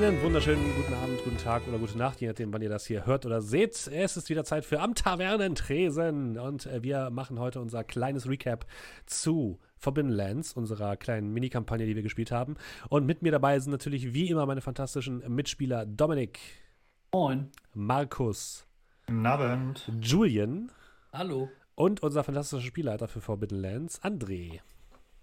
Einen wunderschönen guten Abend, guten Tag oder gute Nacht, je nachdem, wann ihr das hier hört oder seht. Es ist wieder Zeit für Am Tavernentresen und äh, wir machen heute unser kleines Recap zu Forbidden Lands, unserer kleinen Mini-Kampagne, die wir gespielt haben. Und mit mir dabei sind natürlich wie immer meine fantastischen Mitspieler Dominik. Moin. Markus. Guten Abend. Julian. Hallo. Und unser fantastischer Spielleiter für Forbidden Lands, André.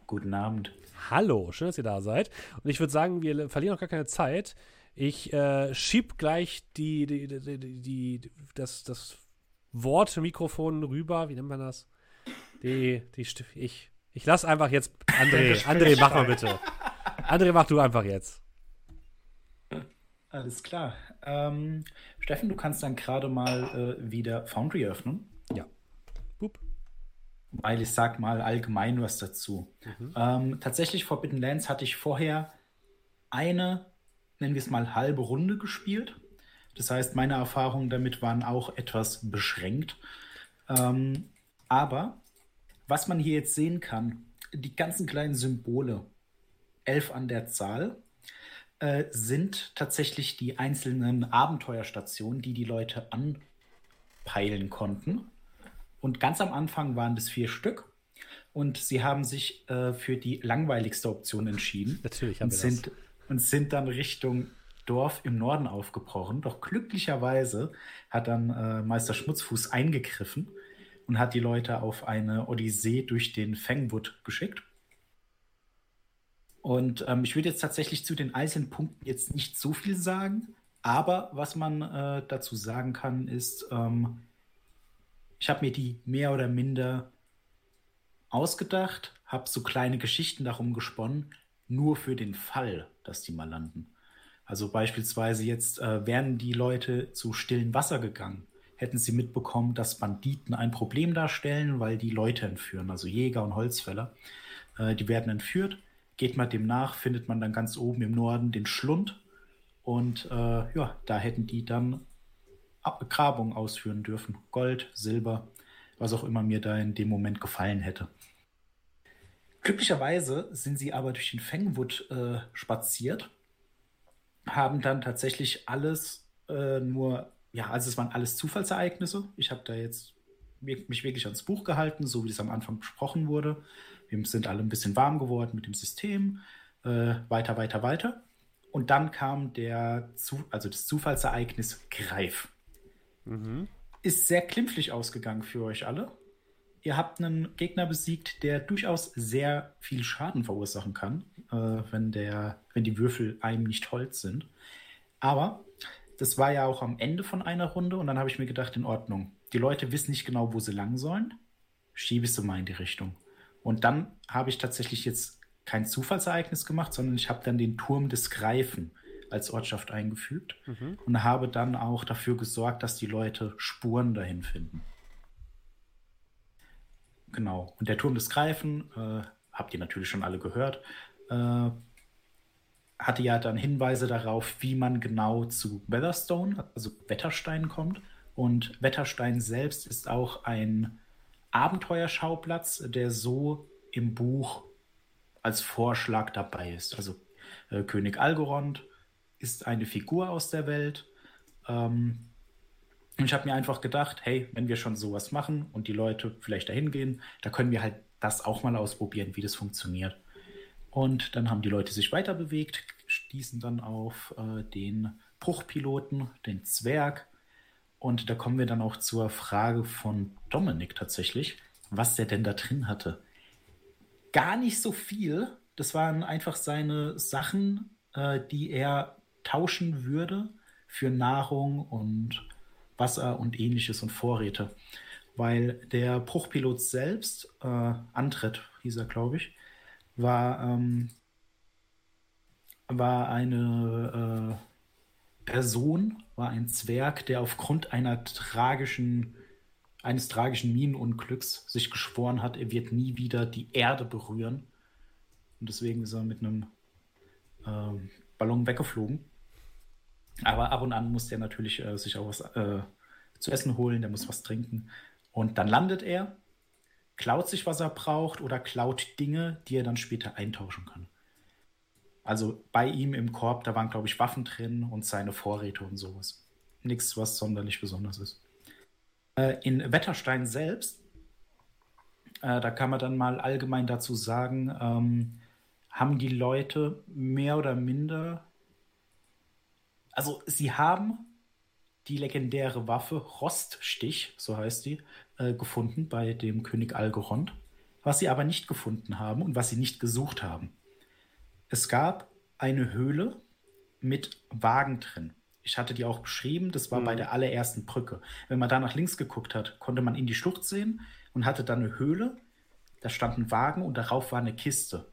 Guten Abend. Hallo, schön, dass ihr da seid. Und ich würde sagen, wir verlieren noch gar keine Zeit. Ich äh, schieb gleich die, die, die, die, das, das Wortmikrofon rüber. Wie nennt man das? Die, die, ich, ich lasse einfach jetzt André. André, mach mal bitte. André, mach du einfach jetzt. Alles klar. Ähm, Steffen, du kannst dann gerade mal äh, wieder Foundry öffnen. Ja. Boop. Weil ich sag mal allgemein was dazu. Mhm. Ähm, tatsächlich Forbidden Lands hatte ich vorher eine, nennen wir es mal, halbe Runde gespielt. Das heißt, meine Erfahrungen damit waren auch etwas beschränkt. Ähm, aber was man hier jetzt sehen kann, die ganzen kleinen Symbole, elf an der Zahl, äh, sind tatsächlich die einzelnen Abenteuerstationen, die die Leute anpeilen konnten. Und ganz am Anfang waren das vier Stück. Und sie haben sich äh, für die langweiligste Option entschieden. Natürlich haben und wir sind, das. Und sind dann Richtung Dorf im Norden aufgebrochen. Doch glücklicherweise hat dann äh, Meister Schmutzfuß eingegriffen und hat die Leute auf eine Odyssee durch den Fangwood geschickt. Und ähm, ich würde jetzt tatsächlich zu den einzelnen Punkten jetzt nicht so viel sagen, aber was man äh, dazu sagen kann, ist, ähm, ich habe mir die mehr oder minder ausgedacht, habe so kleine Geschichten darum gesponnen, nur für den Fall, dass die mal landen. Also beispielsweise jetzt äh, wären die Leute zu stillen Wasser gegangen, hätten sie mitbekommen, dass Banditen ein Problem darstellen, weil die Leute entführen, also Jäger und Holzfäller. Äh, die werden entführt. Geht man dem nach, findet man dann ganz oben im Norden den Schlund. Und äh, ja, da hätten die dann Grabung ausführen dürfen. Gold, Silber, was auch immer mir da in dem Moment gefallen hätte. Glücklicherweise sind sie aber durch den Fangwood äh, spaziert, haben dann tatsächlich alles äh, nur, ja, also es waren alles Zufallsereignisse. Ich habe da jetzt mich wirklich ans Buch gehalten, so wie es am Anfang besprochen wurde. Wir sind alle ein bisschen warm geworden mit dem System. Äh, weiter, weiter, weiter. Und dann kam der, also das Zufallsereignis Greif. Mhm. Ist sehr klimpflich ausgegangen für euch alle. Ihr habt einen Gegner besiegt, der durchaus sehr viel Schaden verursachen kann, äh, wenn, der, wenn die Würfel einem nicht Holz sind. Aber das war ja auch am Ende von einer Runde und dann habe ich mir gedacht, in Ordnung. Die Leute wissen nicht genau, wo sie lang sollen. Schiebe ich sie mal in die Richtung. Und dann habe ich tatsächlich jetzt kein Zufallsereignis gemacht, sondern ich habe dann den Turm des Greifen als Ortschaft eingefügt mhm. und habe dann auch dafür gesorgt, dass die Leute Spuren dahin finden. Genau. Und der Turm des Greifen, äh, habt ihr natürlich schon alle gehört, äh, hatte ja dann Hinweise darauf, wie man genau zu Weatherstone, also Wetterstein, kommt. Und Wetterstein selbst ist auch ein Abenteuerschauplatz, der so im Buch als Vorschlag dabei ist. Also äh, König Algorand ist eine Figur aus der Welt. Ähm, ich habe mir einfach gedacht, hey, wenn wir schon sowas machen und die Leute vielleicht dahin gehen, da können wir halt das auch mal ausprobieren, wie das funktioniert. Und dann haben die Leute sich weiter bewegt, stießen dann auf äh, den Bruchpiloten, den Zwerg. Und da kommen wir dann auch zur Frage von Dominik tatsächlich, was der denn da drin hatte. Gar nicht so viel. Das waren einfach seine Sachen, äh, die er tauschen würde für Nahrung und Wasser und ähnliches und Vorräte. Weil der Bruchpilot selbst, äh, Antritt hieß er, glaube ich, war, ähm, war eine äh, Person, war ein Zwerg, der aufgrund einer tragischen, eines tragischen Minenunglücks sich geschworen hat, er wird nie wieder die Erde berühren. Und deswegen ist er mit einem äh, Ballon weggeflogen. Aber ab und an muss der natürlich äh, sich auch was äh, zu essen holen, der muss was trinken. Und dann landet er, klaut sich, was er braucht oder klaut Dinge, die er dann später eintauschen kann. Also bei ihm im Korb, da waren, glaube ich, Waffen drin und seine Vorräte und sowas. Nichts, was sonderlich besonders ist. Äh, in Wetterstein selbst, äh, da kann man dann mal allgemein dazu sagen, ähm, haben die Leute mehr oder minder, also sie haben die legendäre Waffe Roststich, so heißt die, äh, gefunden bei dem König Algorond, was sie aber nicht gefunden haben und was sie nicht gesucht haben. Es gab eine Höhle mit Wagen drin. Ich hatte die auch beschrieben, das war mhm. bei der allerersten Brücke. Wenn man da nach links geguckt hat, konnte man in die Schlucht sehen und hatte dann eine Höhle. Da stand ein Wagen und darauf war eine Kiste.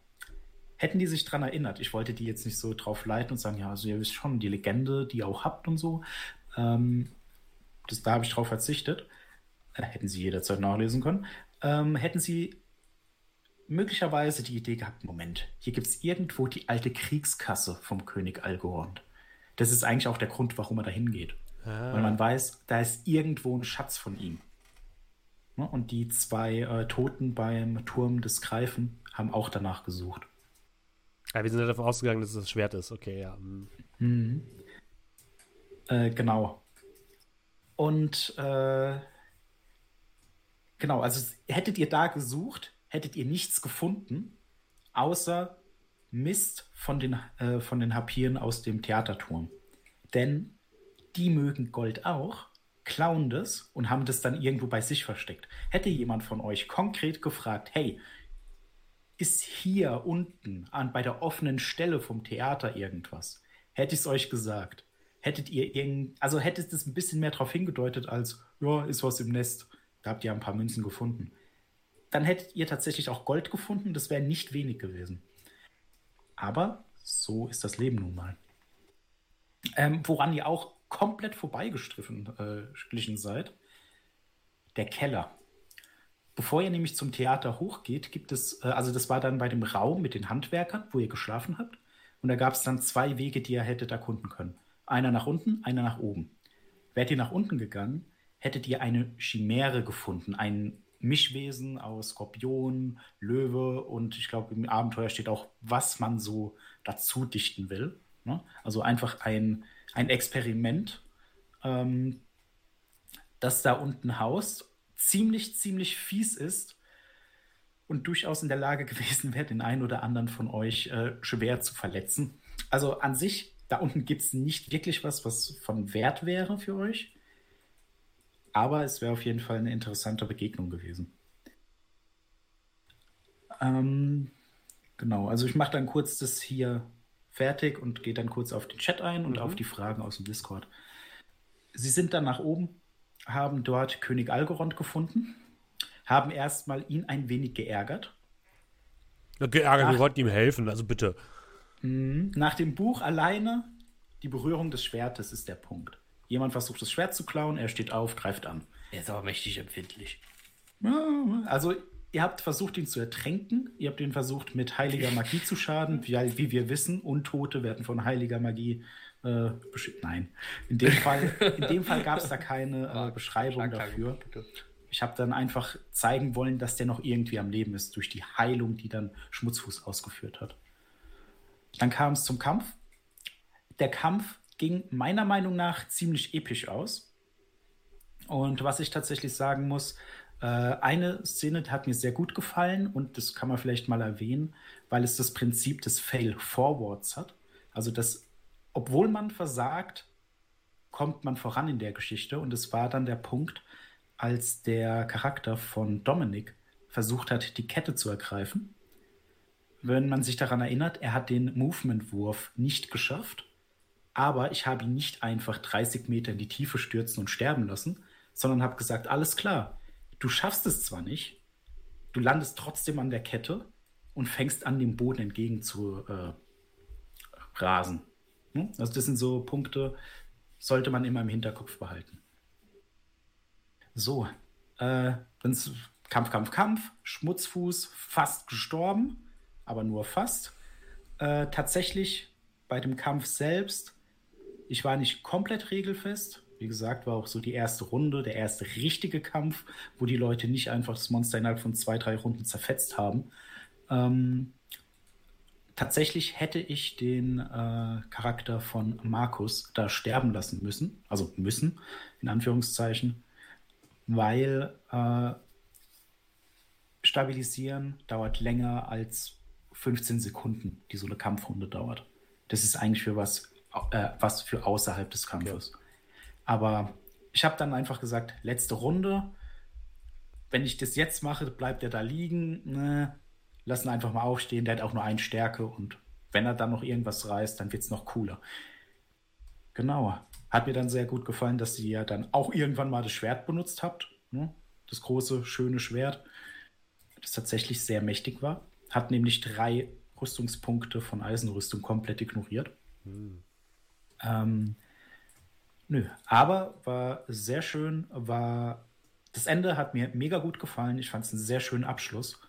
Hätten die sich daran erinnert, ich wollte die jetzt nicht so drauf leiten und sagen, ja, also ihr wisst schon, die Legende, die ihr auch habt und so, ähm, das, da habe ich drauf verzichtet. Äh, hätten sie jederzeit nachlesen können. Ähm, hätten sie möglicherweise die Idee gehabt, Moment, hier gibt es irgendwo die alte Kriegskasse vom König Algorand. Das ist eigentlich auch der Grund, warum er da hingeht. Ah. Weil man weiß, da ist irgendwo ein Schatz von ihm. Ne, und die zwei äh, Toten beim Turm des Greifen haben auch danach gesucht. Ja, wir sind ja davon ausgegangen, dass es das Schwert ist. Okay, ja. Mhm. Mhm. Äh, genau. Und äh, genau, also hättet ihr da gesucht, hättet ihr nichts gefunden, außer Mist von den, äh, von den Harpieren aus dem Theaterturm. Denn die mögen Gold auch, klauen das und haben das dann irgendwo bei sich versteckt. Hätte jemand von euch konkret gefragt, hey, ist hier unten an, bei der offenen Stelle vom Theater irgendwas? Hätte ich es euch gesagt. Hättet ihr irgend, also hättet es ein bisschen mehr darauf hingedeutet als, ja, ist was im Nest. Da habt ihr ein paar Münzen gefunden dann hättet ihr tatsächlich auch Gold gefunden. Das wäre nicht wenig gewesen. Aber so ist das Leben nun mal. Ähm, woran ihr auch komplett vorbeigestriffen äh, seid, der Keller. Bevor ihr nämlich zum Theater hochgeht, gibt es, äh, also das war dann bei dem Raum mit den Handwerkern, wo ihr geschlafen habt. Und da gab es dann zwei Wege, die ihr hättet erkunden können. Einer nach unten, einer nach oben. Wärt ihr nach unten gegangen, hättet ihr eine Chimäre gefunden, einen Mischwesen aus Skorpion, Löwe und ich glaube, im Abenteuer steht auch, was man so dazu dichten will. Ne? Also einfach ein, ein Experiment, ähm, das da unten haust, ziemlich, ziemlich fies ist und durchaus in der Lage gewesen wäre, den einen oder anderen von euch äh, schwer zu verletzen. Also an sich, da unten gibt es nicht wirklich was, was von Wert wäre für euch. Aber es wäre auf jeden Fall eine interessante Begegnung gewesen. Ähm, genau, also ich mache dann kurz das hier fertig und gehe dann kurz auf den Chat ein und mhm. auf die Fragen aus dem Discord. Sie sind dann nach oben, haben dort König Algorand gefunden, haben erstmal ihn ein wenig geärgert. geärgert, nach, wir wollten ihm helfen, also bitte. Mhm. Nach dem Buch alleine, die Berührung des Schwertes ist der Punkt. Jemand versucht das Schwert zu klauen, er steht auf, greift an. Er ist aber mächtig empfindlich. Also, ihr habt versucht, ihn zu ertränken. Ihr habt ihn versucht, mit heiliger Magie zu schaden. Wie, wie wir wissen, Untote werden von heiliger Magie äh, Nein. In dem Fall, Fall gab es da keine äh, Beschreibung dafür. Ich habe dann einfach zeigen wollen, dass der noch irgendwie am Leben ist, durch die Heilung, die dann Schmutzfuß ausgeführt hat. Dann kam es zum Kampf. Der Kampf ging meiner Meinung nach ziemlich episch aus. Und was ich tatsächlich sagen muss, äh, eine Szene hat mir sehr gut gefallen und das kann man vielleicht mal erwähnen, weil es das Prinzip des Fail-Forwards hat. Also, dass, obwohl man versagt, kommt man voran in der Geschichte. Und es war dann der Punkt, als der Charakter von Dominic versucht hat, die Kette zu ergreifen. Wenn man sich daran erinnert, er hat den Movement-Wurf nicht geschafft aber ich habe ihn nicht einfach 30 Meter in die Tiefe stürzen und sterben lassen, sondern habe gesagt, alles klar, du schaffst es zwar nicht, du landest trotzdem an der Kette und fängst an, dem Boden entgegen zu äh, rasen. Hm? Also das sind so Punkte, sollte man immer im Hinterkopf behalten. So, äh, dann Kampf, Kampf, Kampf, Schmutzfuß, fast gestorben, aber nur fast. Äh, tatsächlich bei dem Kampf selbst ich war nicht komplett regelfest. Wie gesagt, war auch so die erste Runde, der erste richtige Kampf, wo die Leute nicht einfach das Monster innerhalb von zwei, drei Runden zerfetzt haben. Ähm, tatsächlich hätte ich den äh, Charakter von Markus da sterben lassen müssen, also müssen, in Anführungszeichen, weil äh, Stabilisieren dauert länger als 15 Sekunden, die so eine Kampfrunde dauert. Das ist eigentlich für was, äh, was für außerhalb des Kampfes. Ja. Aber ich habe dann einfach gesagt, letzte Runde. Wenn ich das jetzt mache, bleibt er da liegen. Ne, lassen einfach mal aufstehen. Der hat auch nur eine Stärke und wenn er dann noch irgendwas reißt, dann wird es noch cooler. Genau. Hat mir dann sehr gut gefallen, dass ihr ja dann auch irgendwann mal das Schwert benutzt habt. Ne? Das große, schöne Schwert, das tatsächlich sehr mächtig war. Hat nämlich drei Rüstungspunkte von Eisenrüstung komplett ignoriert. Hm. Ähm, nö, aber war sehr schön, war das Ende hat mir mega gut gefallen. Ich fand es einen sehr schönen Abschluss.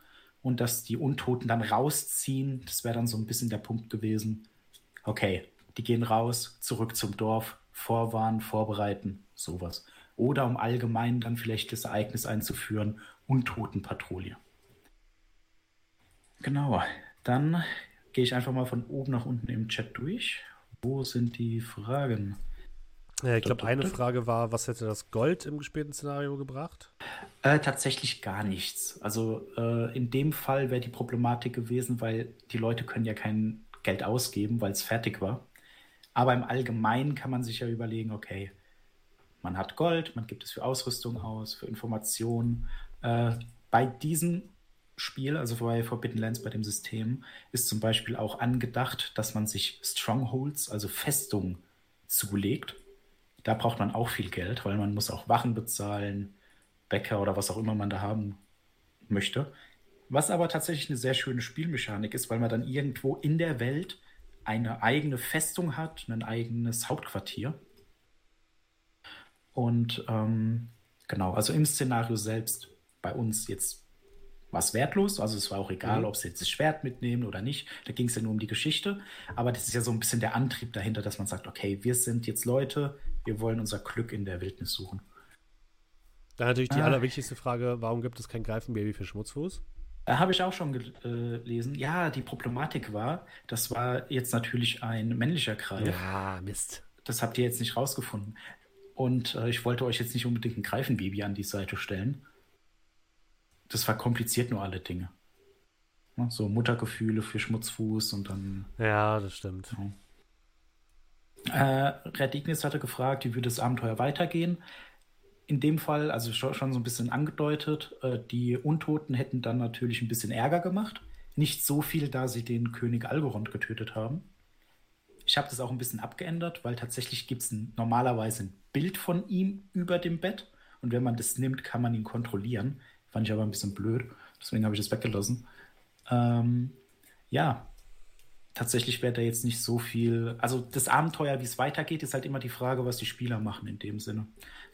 Und dass die Untoten dann rausziehen, das wäre dann so ein bisschen der Punkt gewesen. Okay, die gehen raus, zurück zum Dorf, vorwarnen, vorbereiten, sowas. Oder um allgemein dann vielleicht das Ereignis einzuführen, Untotenpatrouille. Genau, dann gehe ich einfach mal von oben nach unten im Chat durch. Wo sind die Fragen? Ja, ich glaube, eine Frage war, was hätte das Gold im gespielten Szenario gebracht? Äh, tatsächlich gar nichts. Also äh, in dem Fall wäre die Problematik gewesen, weil die Leute können ja kein Geld ausgeben, weil es fertig war. Aber im Allgemeinen kann man sich ja überlegen, okay, man hat Gold, man gibt es für Ausrüstung aus, für Informationen. Äh, bei diesem Spiel, also bei Forbidden Lands, bei dem System, ist zum Beispiel auch angedacht, dass man sich Strongholds, also Festungen, zulegt. Da braucht man auch viel Geld, weil man muss auch Wachen bezahlen, Bäcker oder was auch immer man da haben möchte. Was aber tatsächlich eine sehr schöne Spielmechanik ist, weil man dann irgendwo in der Welt eine eigene Festung hat, ein eigenes Hauptquartier. Und ähm, genau, also im Szenario selbst bei uns jetzt war es wertlos. Also es war auch egal, mhm. ob sie jetzt das Schwert mitnehmen oder nicht. Da ging es ja nur um die Geschichte. Aber das ist ja so ein bisschen der Antrieb dahinter, dass man sagt, okay, wir sind jetzt Leute, wir wollen unser Glück in der Wildnis suchen. Dann natürlich die ah. allerwichtigste Frage, warum gibt es kein Greifenbaby für Schmutzfuß? Da habe ich auch schon gelesen. Ja, die Problematik war, das war jetzt natürlich ein männlicher Greif. Ja, Mist. Das habt ihr jetzt nicht rausgefunden. Und äh, ich wollte euch jetzt nicht unbedingt ein Greifenbaby an die Seite stellen das verkompliziert nur alle Dinge. Ne? So Muttergefühle für Schmutzfuß und dann. Ja, das stimmt. Ja. Äh, Red Ignis hatte gefragt, wie würde das Abenteuer weitergehen. In dem Fall, also schon, so ein bisschen angedeutet, äh, die Untoten hätten dann natürlich ein bisschen Ärger gemacht. Nicht so viel, da sie den König Algorond getötet haben. Ich habe das auch ein bisschen abgeändert, weil tatsächlich gibt es normalerweise ein Bild von ihm über dem Bett. Und wenn man das nimmt, kann man ihn kontrollieren. Fand ich aber ein bisschen blöd. Deswegen habe ich das weggelassen. Ähm, ja, tatsächlich wäre da jetzt nicht so viel. Also das Abenteuer, wie es weitergeht, ist halt immer die Frage, was die Spieler machen in dem Sinne.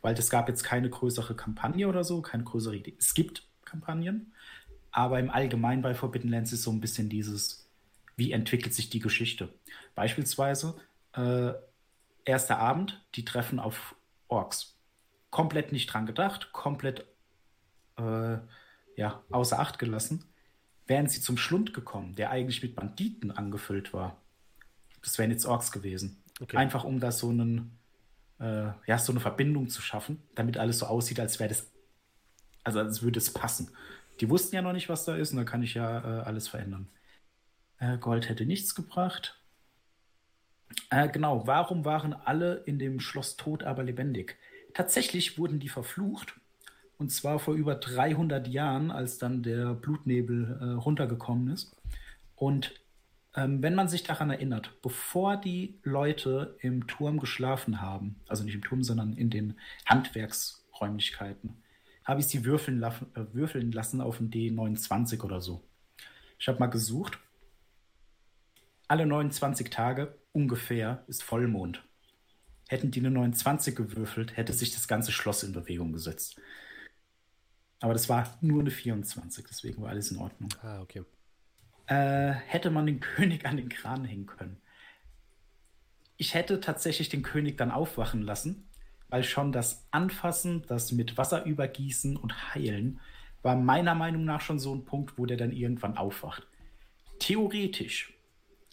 Weil es gab jetzt keine größere Kampagne oder so, keine größere Idee. Es gibt Kampagnen, aber im Allgemeinen bei Forbidden Lands ist so ein bisschen dieses, wie entwickelt sich die Geschichte. Beispielsweise, äh, erster Abend, die treffen auf Orks. Komplett nicht dran gedacht, komplett äh, ja, außer Acht gelassen, wären sie zum Schlund gekommen, der eigentlich mit Banditen angefüllt war. Das wären jetzt Orks gewesen. Okay. Einfach um da so einen, äh, ja, so eine Verbindung zu schaffen, damit alles so aussieht, als wäre das, also als würde es passen. Die wussten ja noch nicht, was da ist, und da kann ich ja äh, alles verändern. Äh, Gold hätte nichts gebracht. Äh, genau, warum waren alle in dem Schloss tot, aber lebendig? Tatsächlich wurden die verflucht und zwar vor über 300 Jahren, als dann der Blutnebel äh, runtergekommen ist. Und ähm, wenn man sich daran erinnert, bevor die Leute im Turm geschlafen haben, also nicht im Turm, sondern in den Handwerksräumlichkeiten, habe ich sie würfeln, la äh, würfeln lassen auf ein D29 oder so. Ich habe mal gesucht. Alle 29 Tage ungefähr ist Vollmond. Hätten die eine 29 gewürfelt, hätte sich das ganze Schloss in Bewegung gesetzt. Aber das war nur eine 24, deswegen war alles in Ordnung. Ah, okay. Äh, hätte man den König an den Kran hängen können. Ich hätte tatsächlich den König dann aufwachen lassen, weil schon das Anfassen, das mit Wasser übergießen und heilen, war meiner Meinung nach schon so ein Punkt, wo der dann irgendwann aufwacht. Theoretisch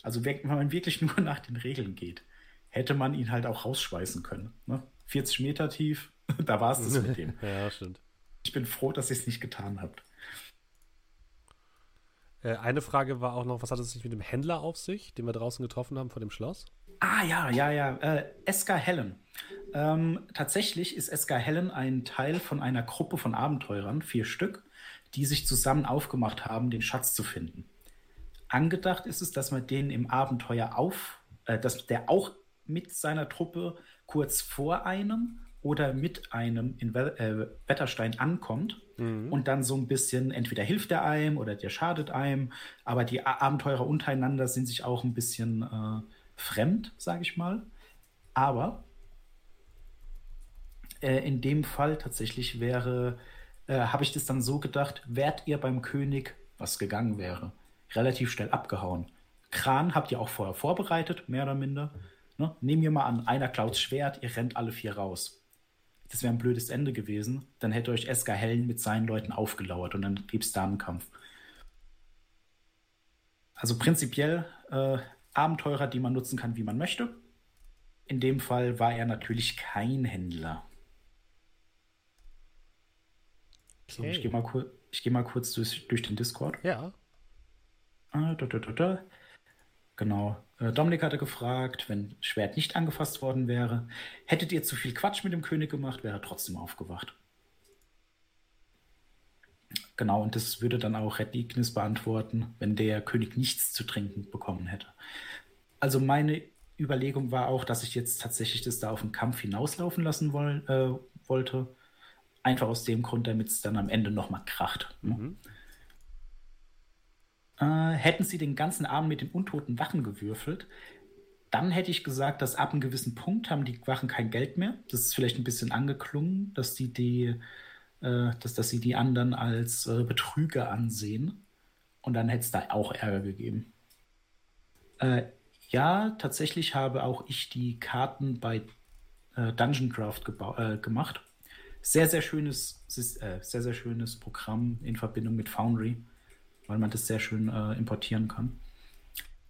Also wenn man wirklich nur nach den Regeln geht, hätte man ihn halt auch rausschweißen können. Ne? 40 Meter tief, da war es das mit dem. ja, stimmt. Ich bin froh, dass ihr es nicht getan habt. Äh, eine Frage war auch noch, was hat es sich mit dem Händler auf sich, den wir draußen getroffen haben vor dem Schloss? Ah ja, ja, ja. Äh, Eska Helen. Ähm, tatsächlich ist Eska Helen ein Teil von einer Gruppe von Abenteurern, vier Stück, die sich zusammen aufgemacht haben, den Schatz zu finden. Angedacht ist es, dass man den im Abenteuer auf, äh, dass der auch mit seiner Truppe kurz vor einem oder mit einem in äh, Wetterstein ankommt mhm. und dann so ein bisschen, entweder hilft er einem oder der schadet einem, aber die Abenteurer untereinander sind sich auch ein bisschen äh, fremd, sage ich mal. Aber äh, in dem Fall tatsächlich wäre, äh, habe ich das dann so gedacht, wärt ihr beim König, was gegangen wäre, relativ schnell abgehauen. Kran habt ihr auch vorher vorbereitet, mehr oder minder. Ne? Nehmen wir mal an, einer klaut Schwert, ihr rennt alle vier raus. Das wäre ein blödes Ende gewesen. Dann hätte euch Eska Hellen mit seinen Leuten aufgelauert und dann gäbe es da einen Kampf. Also prinzipiell äh, Abenteurer, die man nutzen kann, wie man möchte. In dem Fall war er natürlich kein Händler. Okay. So, ich gehe mal, geh mal kurz durch, durch den Discord. Ja. Ah, da, da, da, genau. Äh, Dominik hatte gefragt, wenn Schwert nicht angefasst worden wäre, hättet ihr zu viel Quatsch mit dem König gemacht, wäre er trotzdem aufgewacht. Genau, und das würde dann auch Red Ignis beantworten, wenn der König nichts zu trinken bekommen hätte. Also meine Überlegung war auch, dass ich jetzt tatsächlich das da auf den Kampf hinauslaufen lassen woll, äh, wollte. Einfach aus dem Grund, damit es dann am Ende nochmal kracht. Ne? Äh, hätten sie den ganzen Abend mit den untoten Wachen gewürfelt, dann hätte ich gesagt, dass ab einem gewissen Punkt haben die Wachen kein Geld mehr. Das ist vielleicht ein bisschen angeklungen, dass die, die äh, dass, dass sie die anderen als äh, Betrüger ansehen. Und dann hätte es da auch Ärger gegeben. Äh, ja, tatsächlich habe auch ich die Karten bei äh, Dungeon Craft äh, gemacht. Sehr, sehr schönes, äh, sehr, sehr schönes Programm in Verbindung mit Foundry, weil man das sehr schön importieren kann.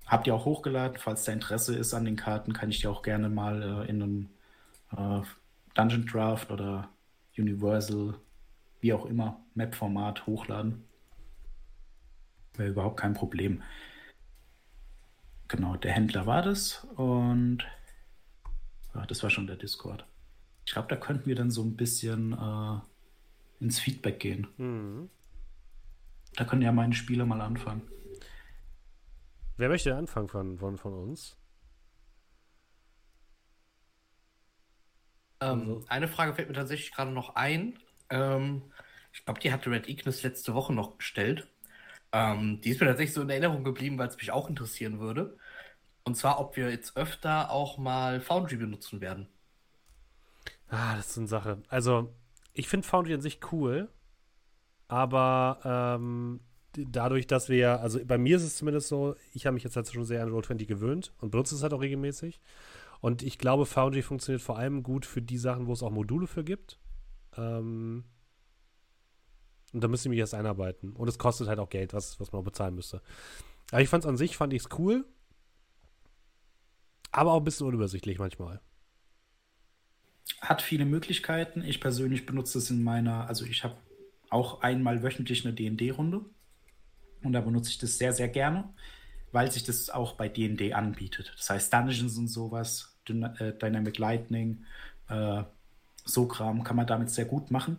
Habt ihr auch hochgeladen, falls da Interesse ist an den Karten, kann ich die auch gerne mal in einem Dungeon Draft oder Universal wie auch immer, Map-Format hochladen. Wäre überhaupt kein Problem. Genau, der Händler war das und ja, das war schon der Discord. Ich glaube, da könnten wir dann so ein bisschen äh, ins Feedback gehen. Mhm. Da können ja meine Spieler mal anfangen. Wer möchte anfangen von, von, von uns? Ähm, also. Eine Frage fällt mir tatsächlich gerade noch ein. Ähm, ich glaube, die hatte Red Ignis letzte Woche noch gestellt. Ähm, die ist mir tatsächlich so in Erinnerung geblieben, weil es mich auch interessieren würde. Und zwar, ob wir jetzt öfter auch mal Foundry benutzen werden. Ah, das ist eine Sache. Also, ich finde Foundry an sich cool, aber ähm, dadurch, dass wir, also bei mir ist es zumindest so, ich habe mich jetzt halt schon sehr an Roll20 gewöhnt und benutze es halt auch regelmäßig. Und ich glaube, Foundry funktioniert vor allem gut für die Sachen, wo es auch Module für gibt. Ähm, und da müsste ich mich erst einarbeiten. Und es kostet halt auch Geld, was, was man auch bezahlen müsste. Aber ich fand es an sich, fand ich es cool. Aber auch ein bisschen unübersichtlich manchmal. Hat viele Möglichkeiten. Ich persönlich benutze es in meiner, also ich habe auch einmal wöchentlich eine DD-Runde. Und da benutze ich das sehr, sehr gerne, weil sich das auch bei DD anbietet. Das heißt, Dungeons und sowas, äh, Dynamic Lightning, äh, so Kram kann man damit sehr gut machen.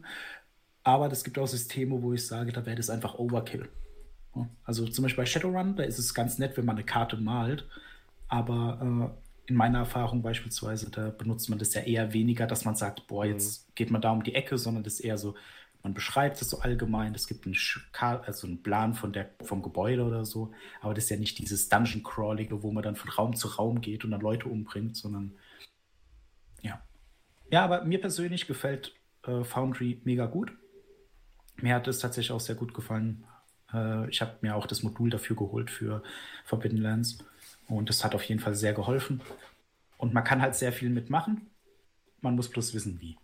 Aber es gibt auch Systeme, wo ich sage, da wäre das einfach Overkill. Also zum Beispiel bei Shadowrun, da ist es ganz nett, wenn man eine Karte malt. Aber äh, in meiner Erfahrung beispielsweise, da benutzt man das ja eher weniger, dass man sagt, boah, jetzt mhm. geht man da um die Ecke, sondern das ist eher so, man beschreibt es so allgemein, es gibt einen, also einen Plan von der, vom Gebäude oder so, aber das ist ja nicht dieses Dungeon Crawling, wo man dann von Raum zu Raum geht und dann Leute umbringt, sondern ja. Ja, aber mir persönlich gefällt äh, Foundry mega gut. Mir hat es tatsächlich auch sehr gut gefallen. Äh, ich habe mir auch das Modul dafür geholt für Forbidden Lands. Und das hat auf jeden Fall sehr geholfen. Und man kann halt sehr viel mitmachen. Man muss bloß wissen, wie.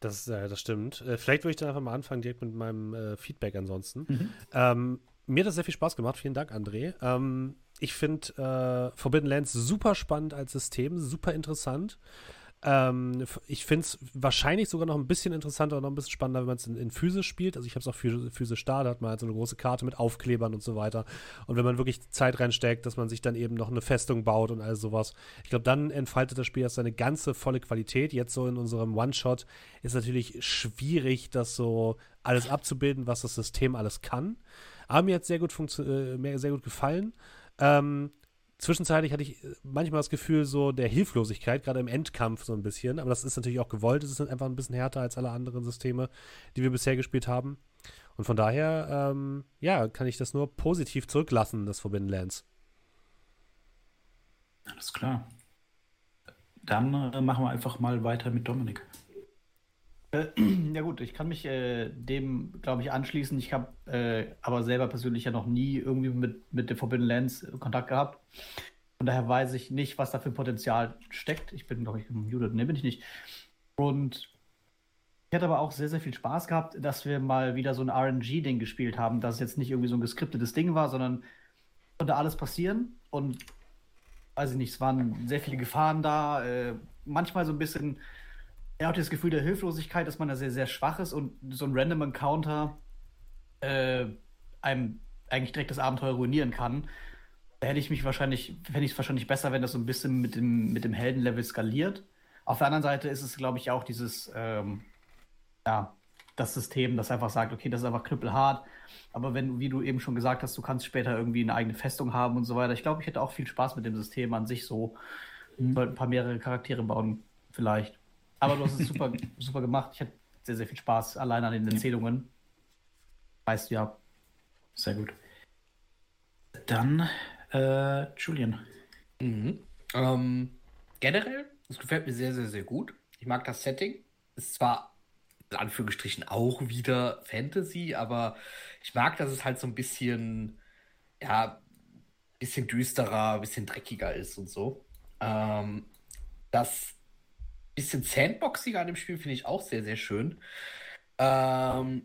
Das, äh, das stimmt. Äh, vielleicht würde ich dann einfach mal anfangen, direkt mit meinem äh, Feedback ansonsten. Mhm. Ähm, mir hat das sehr viel Spaß gemacht. Vielen Dank, André. Ähm, ich finde äh, Forbidden Lands super spannend als System, super interessant. Ähm, ich finde es wahrscheinlich sogar noch ein bisschen interessanter und noch ein bisschen spannender, wenn man es in, in physisch spielt. Also ich habe es auch physisch da, da hat man halt so eine große Karte mit Aufklebern und so weiter. Und wenn man wirklich Zeit reinsteckt, dass man sich dann eben noch eine Festung baut und all sowas, ich glaube, dann entfaltet das Spiel erst seine ganze volle Qualität. Jetzt so in unserem One-Shot ist natürlich schwierig, das so alles abzubilden, was das System alles kann. Aber mir hat es sehr gut, äh, sehr gut gefallen. Ähm, zwischenzeitlich hatte ich äh, manchmal das Gefühl so der Hilflosigkeit, gerade im Endkampf so ein bisschen. Aber das ist natürlich auch gewollt. Es ist einfach ein bisschen härter als alle anderen Systeme, die wir bisher gespielt haben. Und von daher, ähm, ja, kann ich das nur positiv zurücklassen, das Forbidden Lands. Alles klar. Dann äh, machen wir einfach mal weiter mit Dominik. Äh, ja gut, ich kann mich äh, dem, glaube ich, anschließen. Ich habe äh, aber selber persönlich ja noch nie irgendwie mit, mit dem Forbidden Lands Kontakt gehabt. Von daher weiß ich nicht, was da für Potenzial steckt. Ich bin, glaube ich, gemutet. Ne, bin ich nicht. Und ich hatte aber auch sehr, sehr viel Spaß gehabt, dass wir mal wieder so ein RNG-Ding gespielt haben, dass es jetzt nicht irgendwie so ein geskriptetes Ding war, sondern konnte alles passieren. Und weiß ich nicht, es waren sehr viele Gefahren da. Äh, manchmal so ein bisschen er hat das Gefühl der Hilflosigkeit, dass man da sehr, sehr schwach ist und so ein Random Encounter äh, einem eigentlich direkt das Abenteuer ruinieren kann. Da hätte ich mich wahrscheinlich, fände ich es wahrscheinlich besser, wenn das so ein bisschen mit dem, mit dem Heldenlevel skaliert. Auf der anderen Seite ist es, glaube ich, auch dieses, ähm, ja, das System, das einfach sagt, okay, das ist einfach knüppelhart. Aber wenn, wie du eben schon gesagt hast, du kannst später irgendwie eine eigene Festung haben und so weiter. Ich glaube, ich hätte auch viel Spaß mit dem System an sich so. Mhm. Ein paar mehrere Charaktere bauen, vielleicht. Aber du hast es super, super gemacht. Ich hatte sehr, sehr viel Spaß allein an den Erzählungen. Weißt du ja. Sehr gut. Dann äh, Julian. Mhm. Ähm, generell, es gefällt mir sehr, sehr, sehr gut. Ich mag das Setting. Ist zwar in Anführungsstrichen auch wieder Fantasy, aber ich mag, dass es halt so ein bisschen, ja, bisschen düsterer, bisschen dreckiger ist und so. Ähm, das bisschen sandboxiger an dem Spiel finde ich auch sehr, sehr schön. Ähm,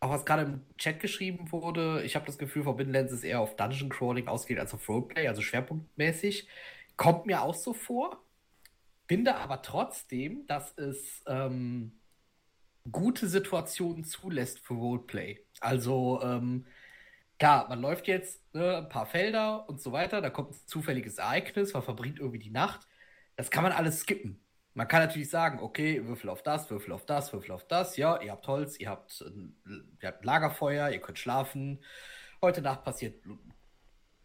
auch was gerade im Chat geschrieben wurde, ich habe das Gefühl, Forbidden Lands ist eher auf Dungeon Crawling ausgeht als auf Roleplay, also schwerpunktmäßig. Kommt mir auch so vor. Finde aber trotzdem, dass es ähm, gute Situationen zulässt für Roleplay. Also, ähm, klar, man läuft jetzt ne, ein paar Felder und so weiter, da kommt ein zufälliges Ereignis, man verbringt irgendwie die Nacht. Das kann man alles skippen. Man kann natürlich sagen, okay, Würfel auf das, Würfel auf das, Würfel auf das. Ja, ihr habt Holz, ihr habt, ihr habt Lagerfeuer, ihr könnt schlafen. Heute Nacht passiert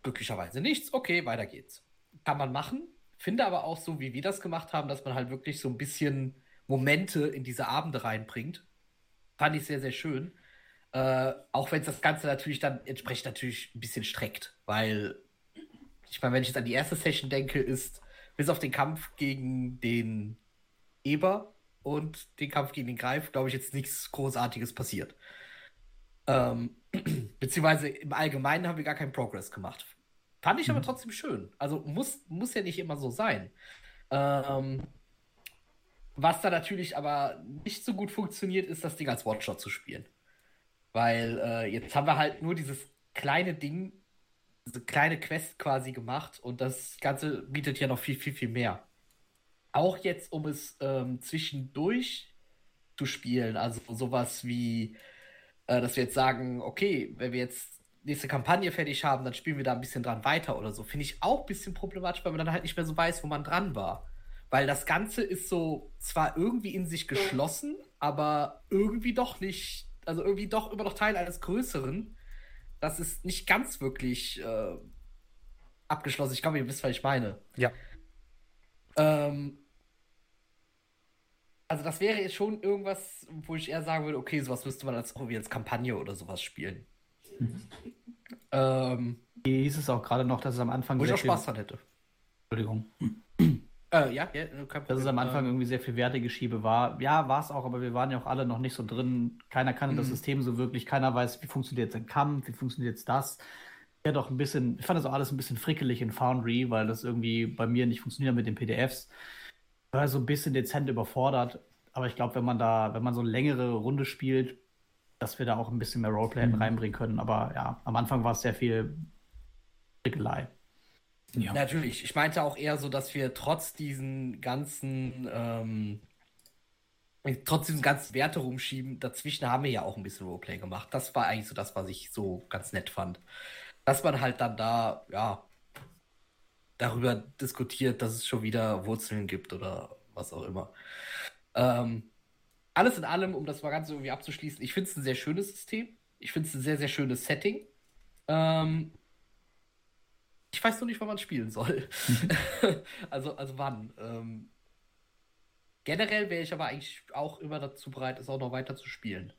glücklicherweise nichts. Okay, weiter geht's. Kann man machen. Finde aber auch so, wie wir das gemacht haben, dass man halt wirklich so ein bisschen Momente in diese Abende reinbringt. Fand ich sehr, sehr schön. Äh, auch wenn es das Ganze natürlich dann entsprechend natürlich ein bisschen streckt. Weil, ich meine, wenn ich jetzt an die erste Session denke, ist bis auf den Kampf gegen den Eber und den Kampf gegen den Greif, glaube ich, jetzt nichts Großartiges passiert. Ähm, beziehungsweise im Allgemeinen haben wir gar keinen Progress gemacht. Fand ich mhm. aber trotzdem schön. Also muss, muss ja nicht immer so sein. Ähm, was da natürlich aber nicht so gut funktioniert, ist das Ding als Watcher zu spielen. Weil äh, jetzt haben wir halt nur dieses kleine Ding diese kleine Quest quasi gemacht und das Ganze bietet ja noch viel, viel, viel mehr. Auch jetzt, um es ähm, zwischendurch zu spielen, also sowas wie, äh, dass wir jetzt sagen, okay, wenn wir jetzt nächste Kampagne fertig haben, dann spielen wir da ein bisschen dran weiter oder so. Finde ich auch ein bisschen problematisch, weil man dann halt nicht mehr so weiß, wo man dran war. Weil das Ganze ist so zwar irgendwie in sich geschlossen, aber irgendwie doch nicht, also irgendwie doch immer noch Teil eines Größeren das ist nicht ganz wirklich äh, abgeschlossen. Ich glaube, ihr wisst, was ich meine. Ja. Ähm, also das wäre jetzt schon irgendwas, wo ich eher sagen würde, okay, sowas müsste man als, irgendwie als Kampagne oder sowas spielen. Mhm. ähm, Hier hieß es auch gerade noch, dass es am Anfang. Wo ich auch Spaß dran hätte. Entschuldigung. Äh, ja, ja, Dass es am Anfang irgendwie sehr viel Wertegeschiebe war. Ja, war es auch, aber wir waren ja auch alle noch nicht so drin. Keiner kannte mhm. das System so wirklich. Keiner weiß, wie funktioniert jetzt ein Kampf, wie funktioniert jetzt das. Ja, doch ein bisschen, ich fand das auch alles ein bisschen frickelig in Foundry, weil das irgendwie bei mir nicht funktioniert mit den PDFs. War so ein bisschen dezent überfordert. Aber ich glaube, wenn man da, wenn man so eine längere Runde spielt, dass wir da auch ein bisschen mehr Roleplay mhm. reinbringen können. Aber ja, am Anfang war es sehr viel Trickelei. Ja. Natürlich. Ich meinte auch eher so, dass wir trotz diesen ganzen, ähm, trotz diesen ganzen Werte rumschieben, dazwischen haben wir ja auch ein bisschen Roleplay gemacht. Das war eigentlich so das, was ich so ganz nett fand. Dass man halt dann da, ja, darüber diskutiert, dass es schon wieder Wurzeln gibt oder was auch immer. Ähm, alles in allem, um das mal ganz irgendwie abzuschließen, ich finde es ein sehr schönes System. Ich finde es ein sehr, sehr schönes Setting. Ähm, ich weiß noch nicht, wann man spielen soll. also, also wann. Ähm, generell wäre ich aber eigentlich auch immer dazu bereit, es auch noch weiter zu spielen.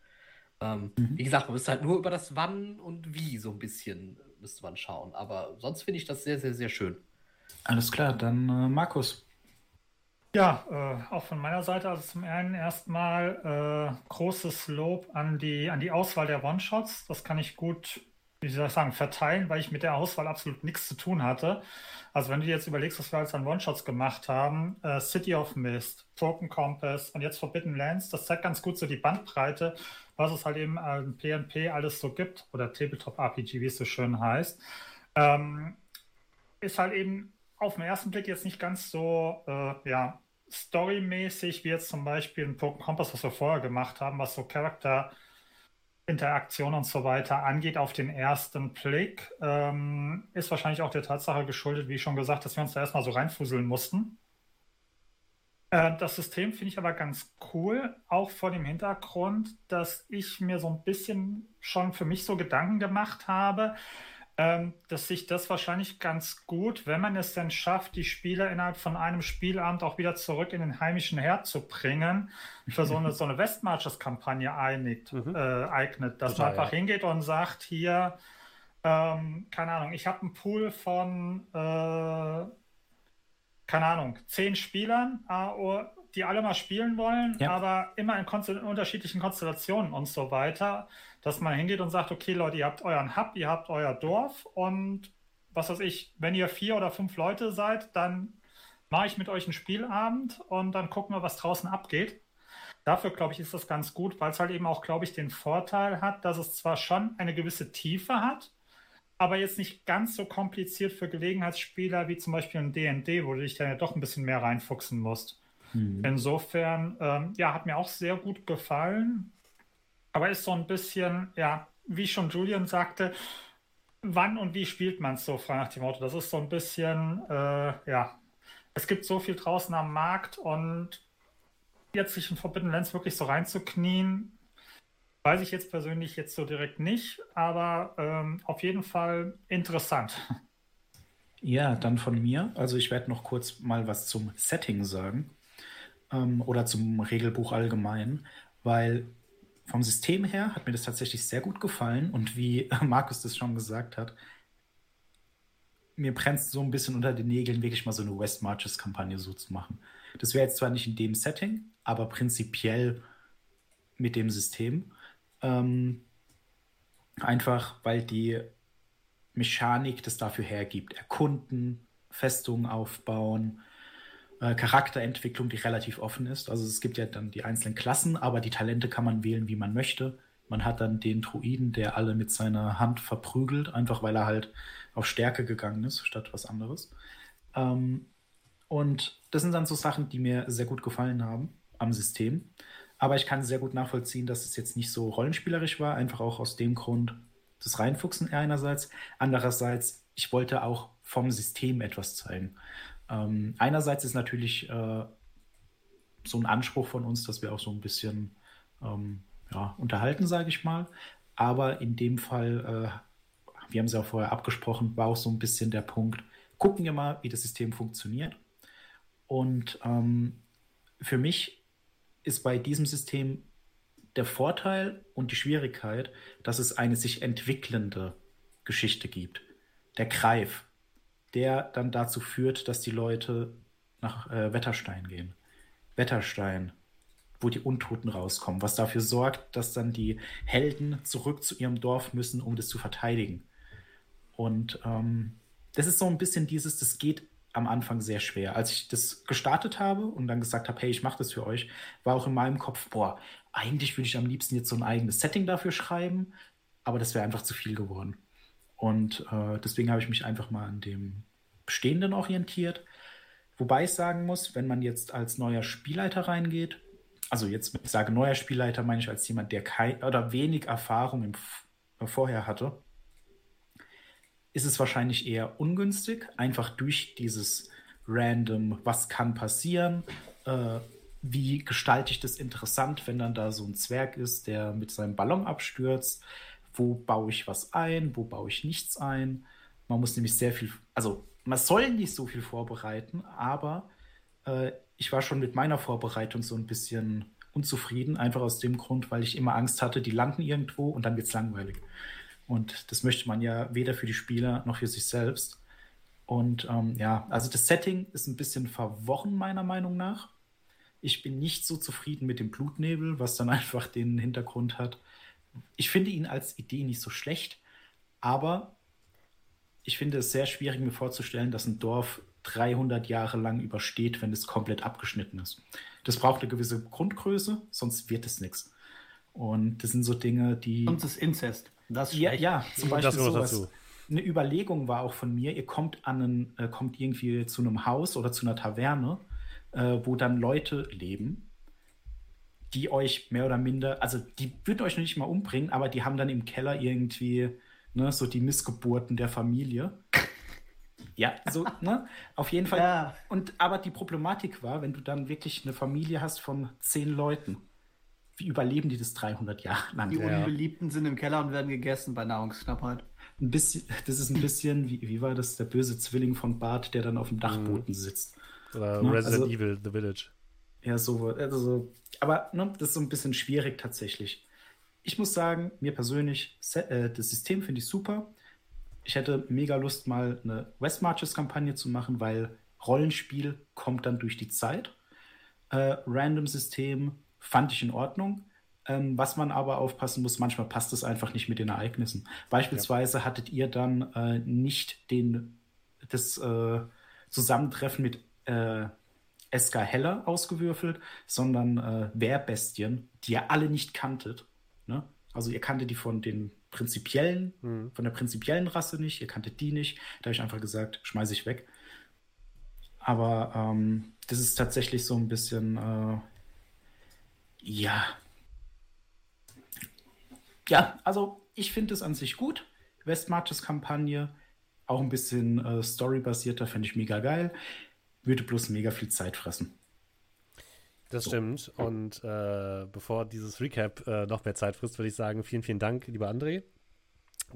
Ähm, mhm. Wie gesagt, man müsste halt nur über das Wann und Wie so ein bisschen müsste man schauen. Aber sonst finde ich das sehr, sehr, sehr schön. Alles klar, dann äh, Markus. Ja, äh, auch von meiner Seite, also zum einen erstmal äh, großes Lob an die, an die Auswahl der One-Shots. Das kann ich gut, wie soll ich sagen, verteilen, weil ich mit der Auswahl absolut nichts zu tun hatte. Also wenn du jetzt überlegst, was wir alles an One-Shots gemacht haben, äh, City of Mist, Broken Compass und jetzt Forbidden Lands, das zeigt ganz gut so die Bandbreite, was es halt eben an PNP alles so gibt, oder Tabletop RPG, wie es so schön heißt. Ähm, ist halt eben auf den ersten Blick jetzt nicht ganz so, äh, ja, storymäßig, wie jetzt zum Beispiel ein Pokémon Kompass, was wir vorher gemacht haben, was so Charakter Interaktion und so weiter angeht auf den ersten Blick, ähm, ist wahrscheinlich auch der Tatsache geschuldet, wie schon gesagt, dass wir uns da erstmal so reinfuseln mussten. Äh, das System finde ich aber ganz cool, auch vor dem Hintergrund, dass ich mir so ein bisschen schon für mich so Gedanken gemacht habe, ähm, dass sich das wahrscheinlich ganz gut, wenn man es denn schafft, die Spieler innerhalb von einem Spielabend auch wieder zurück in den heimischen Herd zu bringen, für so eine, so eine Westmarches-Kampagne einigt, mhm. äh, eignet, dass Total, man einfach ja. hingeht und sagt, hier, ähm, keine Ahnung, ich habe einen Pool von, äh, keine Ahnung, zehn Spielern, die alle mal spielen wollen, ja. aber immer in, in unterschiedlichen Konstellationen und so weiter dass man hingeht und sagt, okay Leute, ihr habt euren Hub, ihr habt euer Dorf und was weiß ich, wenn ihr vier oder fünf Leute seid, dann mache ich mit euch einen Spielabend und dann gucken wir, was draußen abgeht. Dafür, glaube ich, ist das ganz gut, weil es halt eben auch, glaube ich, den Vorteil hat, dass es zwar schon eine gewisse Tiefe hat, aber jetzt nicht ganz so kompliziert für Gelegenheitsspieler wie zum Beispiel ein DND, wo du dich dann ja doch ein bisschen mehr reinfuchsen musst. Mhm. Insofern, ähm, ja, hat mir auch sehr gut gefallen aber ist so ein bisschen, ja, wie schon Julian sagte, wann und wie spielt man es so, frei nach dem Motto. Das ist so ein bisschen, äh, ja, es gibt so viel draußen am Markt und jetzt sich in Forbidden Lands wirklich so reinzuknien, weiß ich jetzt persönlich jetzt so direkt nicht, aber ähm, auf jeden Fall interessant. Ja, dann von mir. Also ich werde noch kurz mal was zum Setting sagen ähm, oder zum Regelbuch allgemein, weil vom System her hat mir das tatsächlich sehr gut gefallen und wie Markus das schon gesagt hat, mir brennt so ein bisschen unter den Nägeln, wirklich mal so eine West Marches-Kampagne so zu machen. Das wäre jetzt zwar nicht in dem Setting, aber prinzipiell mit dem System. Ähm, einfach, weil die Mechanik das dafür hergibt. Erkunden, Festungen aufbauen, äh, Charakterentwicklung, die relativ offen ist. Also es gibt ja dann die einzelnen Klassen, aber die Talente kann man wählen, wie man möchte. Man hat dann den Druiden, der alle mit seiner Hand verprügelt, einfach weil er halt auf Stärke gegangen ist, statt was anderes. Ähm, und das sind dann so Sachen, die mir sehr gut gefallen haben am System. Aber ich kann sehr gut nachvollziehen, dass es jetzt nicht so rollenspielerisch war, einfach auch aus dem Grund des Reinfuchsen einerseits. Andererseits, ich wollte auch vom System etwas zeigen. Ähm, einerseits ist natürlich äh, so ein Anspruch von uns, dass wir auch so ein bisschen ähm, ja, unterhalten, sage ich mal. Aber in dem Fall, äh, wir haben es ja auch vorher abgesprochen, war auch so ein bisschen der Punkt, gucken wir mal, wie das System funktioniert. Und ähm, für mich ist bei diesem System der Vorteil und die Schwierigkeit, dass es eine sich entwickelnde Geschichte gibt. Der Greif, der dann dazu führt, dass die Leute nach äh, Wetterstein gehen. Wetterstein, wo die Untoten rauskommen, was dafür sorgt, dass dann die Helden zurück zu ihrem Dorf müssen, um das zu verteidigen. Und ähm, das ist so ein bisschen dieses, das geht am Anfang sehr schwer. Als ich das gestartet habe und dann gesagt habe, hey, ich mache das für euch, war auch in meinem Kopf, boah, eigentlich würde ich am liebsten jetzt so ein eigenes Setting dafür schreiben, aber das wäre einfach zu viel geworden. Und äh, deswegen habe ich mich einfach mal an dem Bestehenden orientiert. Wobei ich sagen muss, wenn man jetzt als neuer Spielleiter reingeht, also jetzt, wenn ich sage neuer Spielleiter, meine ich als jemand, der kein oder wenig Erfahrung im, vorher hatte, ist es wahrscheinlich eher ungünstig, einfach durch dieses random, was kann passieren, äh, wie gestalte ich das interessant, wenn dann da so ein Zwerg ist, der mit seinem Ballon abstürzt, wo baue ich was ein, wo baue ich nichts ein. Man muss nämlich sehr viel, also man soll nicht so viel vorbereiten, aber äh, ich war schon mit meiner Vorbereitung so ein bisschen unzufrieden, einfach aus dem Grund, weil ich immer Angst hatte, die landen irgendwo und dann wird es langweilig. Und das möchte man ja weder für die Spieler noch für sich selbst. Und ähm, ja, also das Setting ist ein bisschen verworren, meiner Meinung nach. Ich bin nicht so zufrieden mit dem Blutnebel, was dann einfach den Hintergrund hat. Ich finde ihn als Idee nicht so schlecht, aber ich finde es sehr schwierig, mir vorzustellen, dass ein Dorf 300 Jahre lang übersteht, wenn es komplett abgeschnitten ist. Das braucht eine gewisse Grundgröße, sonst wird es nichts. Und das sind so Dinge, die. Sonst ist Inzest. Das ja, ja, zum Beispiel sowas. Dazu. Eine Überlegung war auch von mir, ihr kommt an einen, äh, kommt irgendwie zu einem Haus oder zu einer Taverne, äh, wo dann Leute leben, die euch mehr oder minder, also die würden euch noch nicht mal umbringen, aber die haben dann im Keller irgendwie ne, so die Missgeburten der Familie. Ja, so, ne? Auf jeden Fall. Ja. Und aber die Problematik war, wenn du dann wirklich eine Familie hast von zehn Leuten wie überleben die das 300 Jahre lang? Die Unbeliebten sind im Keller und werden gegessen bei Nahrungsknappheit. Ein bisschen, das ist ein bisschen, wie, wie war das, der böse Zwilling von Bart, der dann auf dem Dachboden mhm. sitzt. Oder ne? Resident also, Evil, The Village. Ja, so, also, aber ne, das ist so ein bisschen schwierig tatsächlich. Ich muss sagen, mir persönlich, äh, das System finde ich super. Ich hätte mega Lust, mal eine West Marches-Kampagne zu machen, weil Rollenspiel kommt dann durch die Zeit. Äh, Random-System fand ich in Ordnung. Ähm, was man aber aufpassen muss, manchmal passt es einfach nicht mit den Ereignissen. Beispielsweise ja. hattet ihr dann äh, nicht den, das äh, Zusammentreffen mit SK Heller ausgewürfelt, sondern äh, Wehrbestien, die ihr alle nicht kanntet. Ne? Also ihr kanntet die von den prinzipiellen, mhm. von der prinzipiellen Rasse nicht, ihr kanntet die nicht. Da habe ich einfach gesagt, schmeiße ich weg. Aber ähm, das ist tatsächlich so ein bisschen äh, ja. Ja, also ich finde es an sich gut. Westmarches Kampagne, auch ein bisschen äh, storybasierter, fände ich mega geil. Würde bloß mega viel Zeit fressen. Das so. stimmt. Und äh, bevor dieses Recap äh, noch mehr Zeit frisst, würde ich sagen, vielen, vielen Dank, lieber André.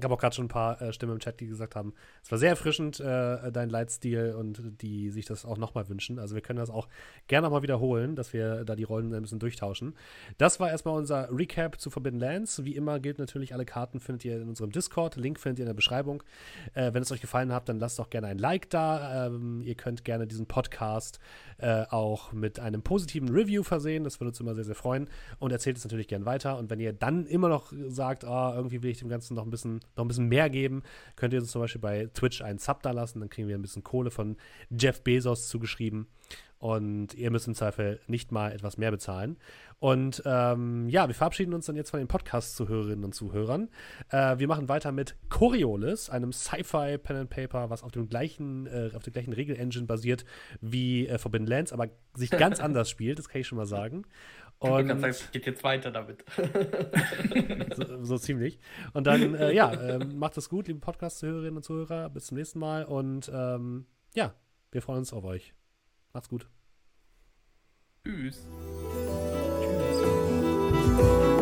Habe auch gerade schon ein paar äh, Stimmen im Chat, die gesagt haben, es war sehr erfrischend, äh, dein Leitstil und die sich das auch nochmal wünschen. Also wir können das auch gerne mal wiederholen, dass wir da die Rollen ein bisschen durchtauschen. Das war erstmal unser Recap zu Forbidden Lands. Wie immer gilt natürlich, alle Karten findet ihr in unserem Discord. Link findet ihr in der Beschreibung. Äh, wenn es euch gefallen hat, dann lasst doch gerne ein Like da. Ähm, ihr könnt gerne diesen Podcast äh, auch mit einem positiven Review versehen. Das würde uns immer sehr, sehr freuen. Und erzählt es natürlich gerne weiter. Und wenn ihr dann immer noch sagt, oh, irgendwie will ich dem Ganzen noch ein bisschen noch ein bisschen mehr geben, könnt ihr uns zum Beispiel bei Twitch einen Sub da lassen. Dann kriegen wir ein bisschen Kohle von Jeff Bezos zugeschrieben. Und ihr müsst im Zweifel nicht mal etwas mehr bezahlen. Und ähm, ja, wir verabschieden uns dann jetzt von den Podcast-Zuhörerinnen und Zuhörern. Äh, wir machen weiter mit Coriolis, einem Sci-Fi Pen and Paper, was auf dem gleichen, äh, auf der gleichen Regel-Engine basiert wie äh, Forbidden Lands, aber sich ganz anders spielt, das kann ich schon mal sagen. Und sagen, es geht jetzt weiter damit. so, so, ziemlich. Und dann, äh, ja, ähm, macht es gut, liebe Podcast-Zuhörerinnen und Zuhörer. Bis zum nächsten Mal. Und ähm, ja, wir freuen uns auf euch. Macht's gut. Tschüss. Tschüss.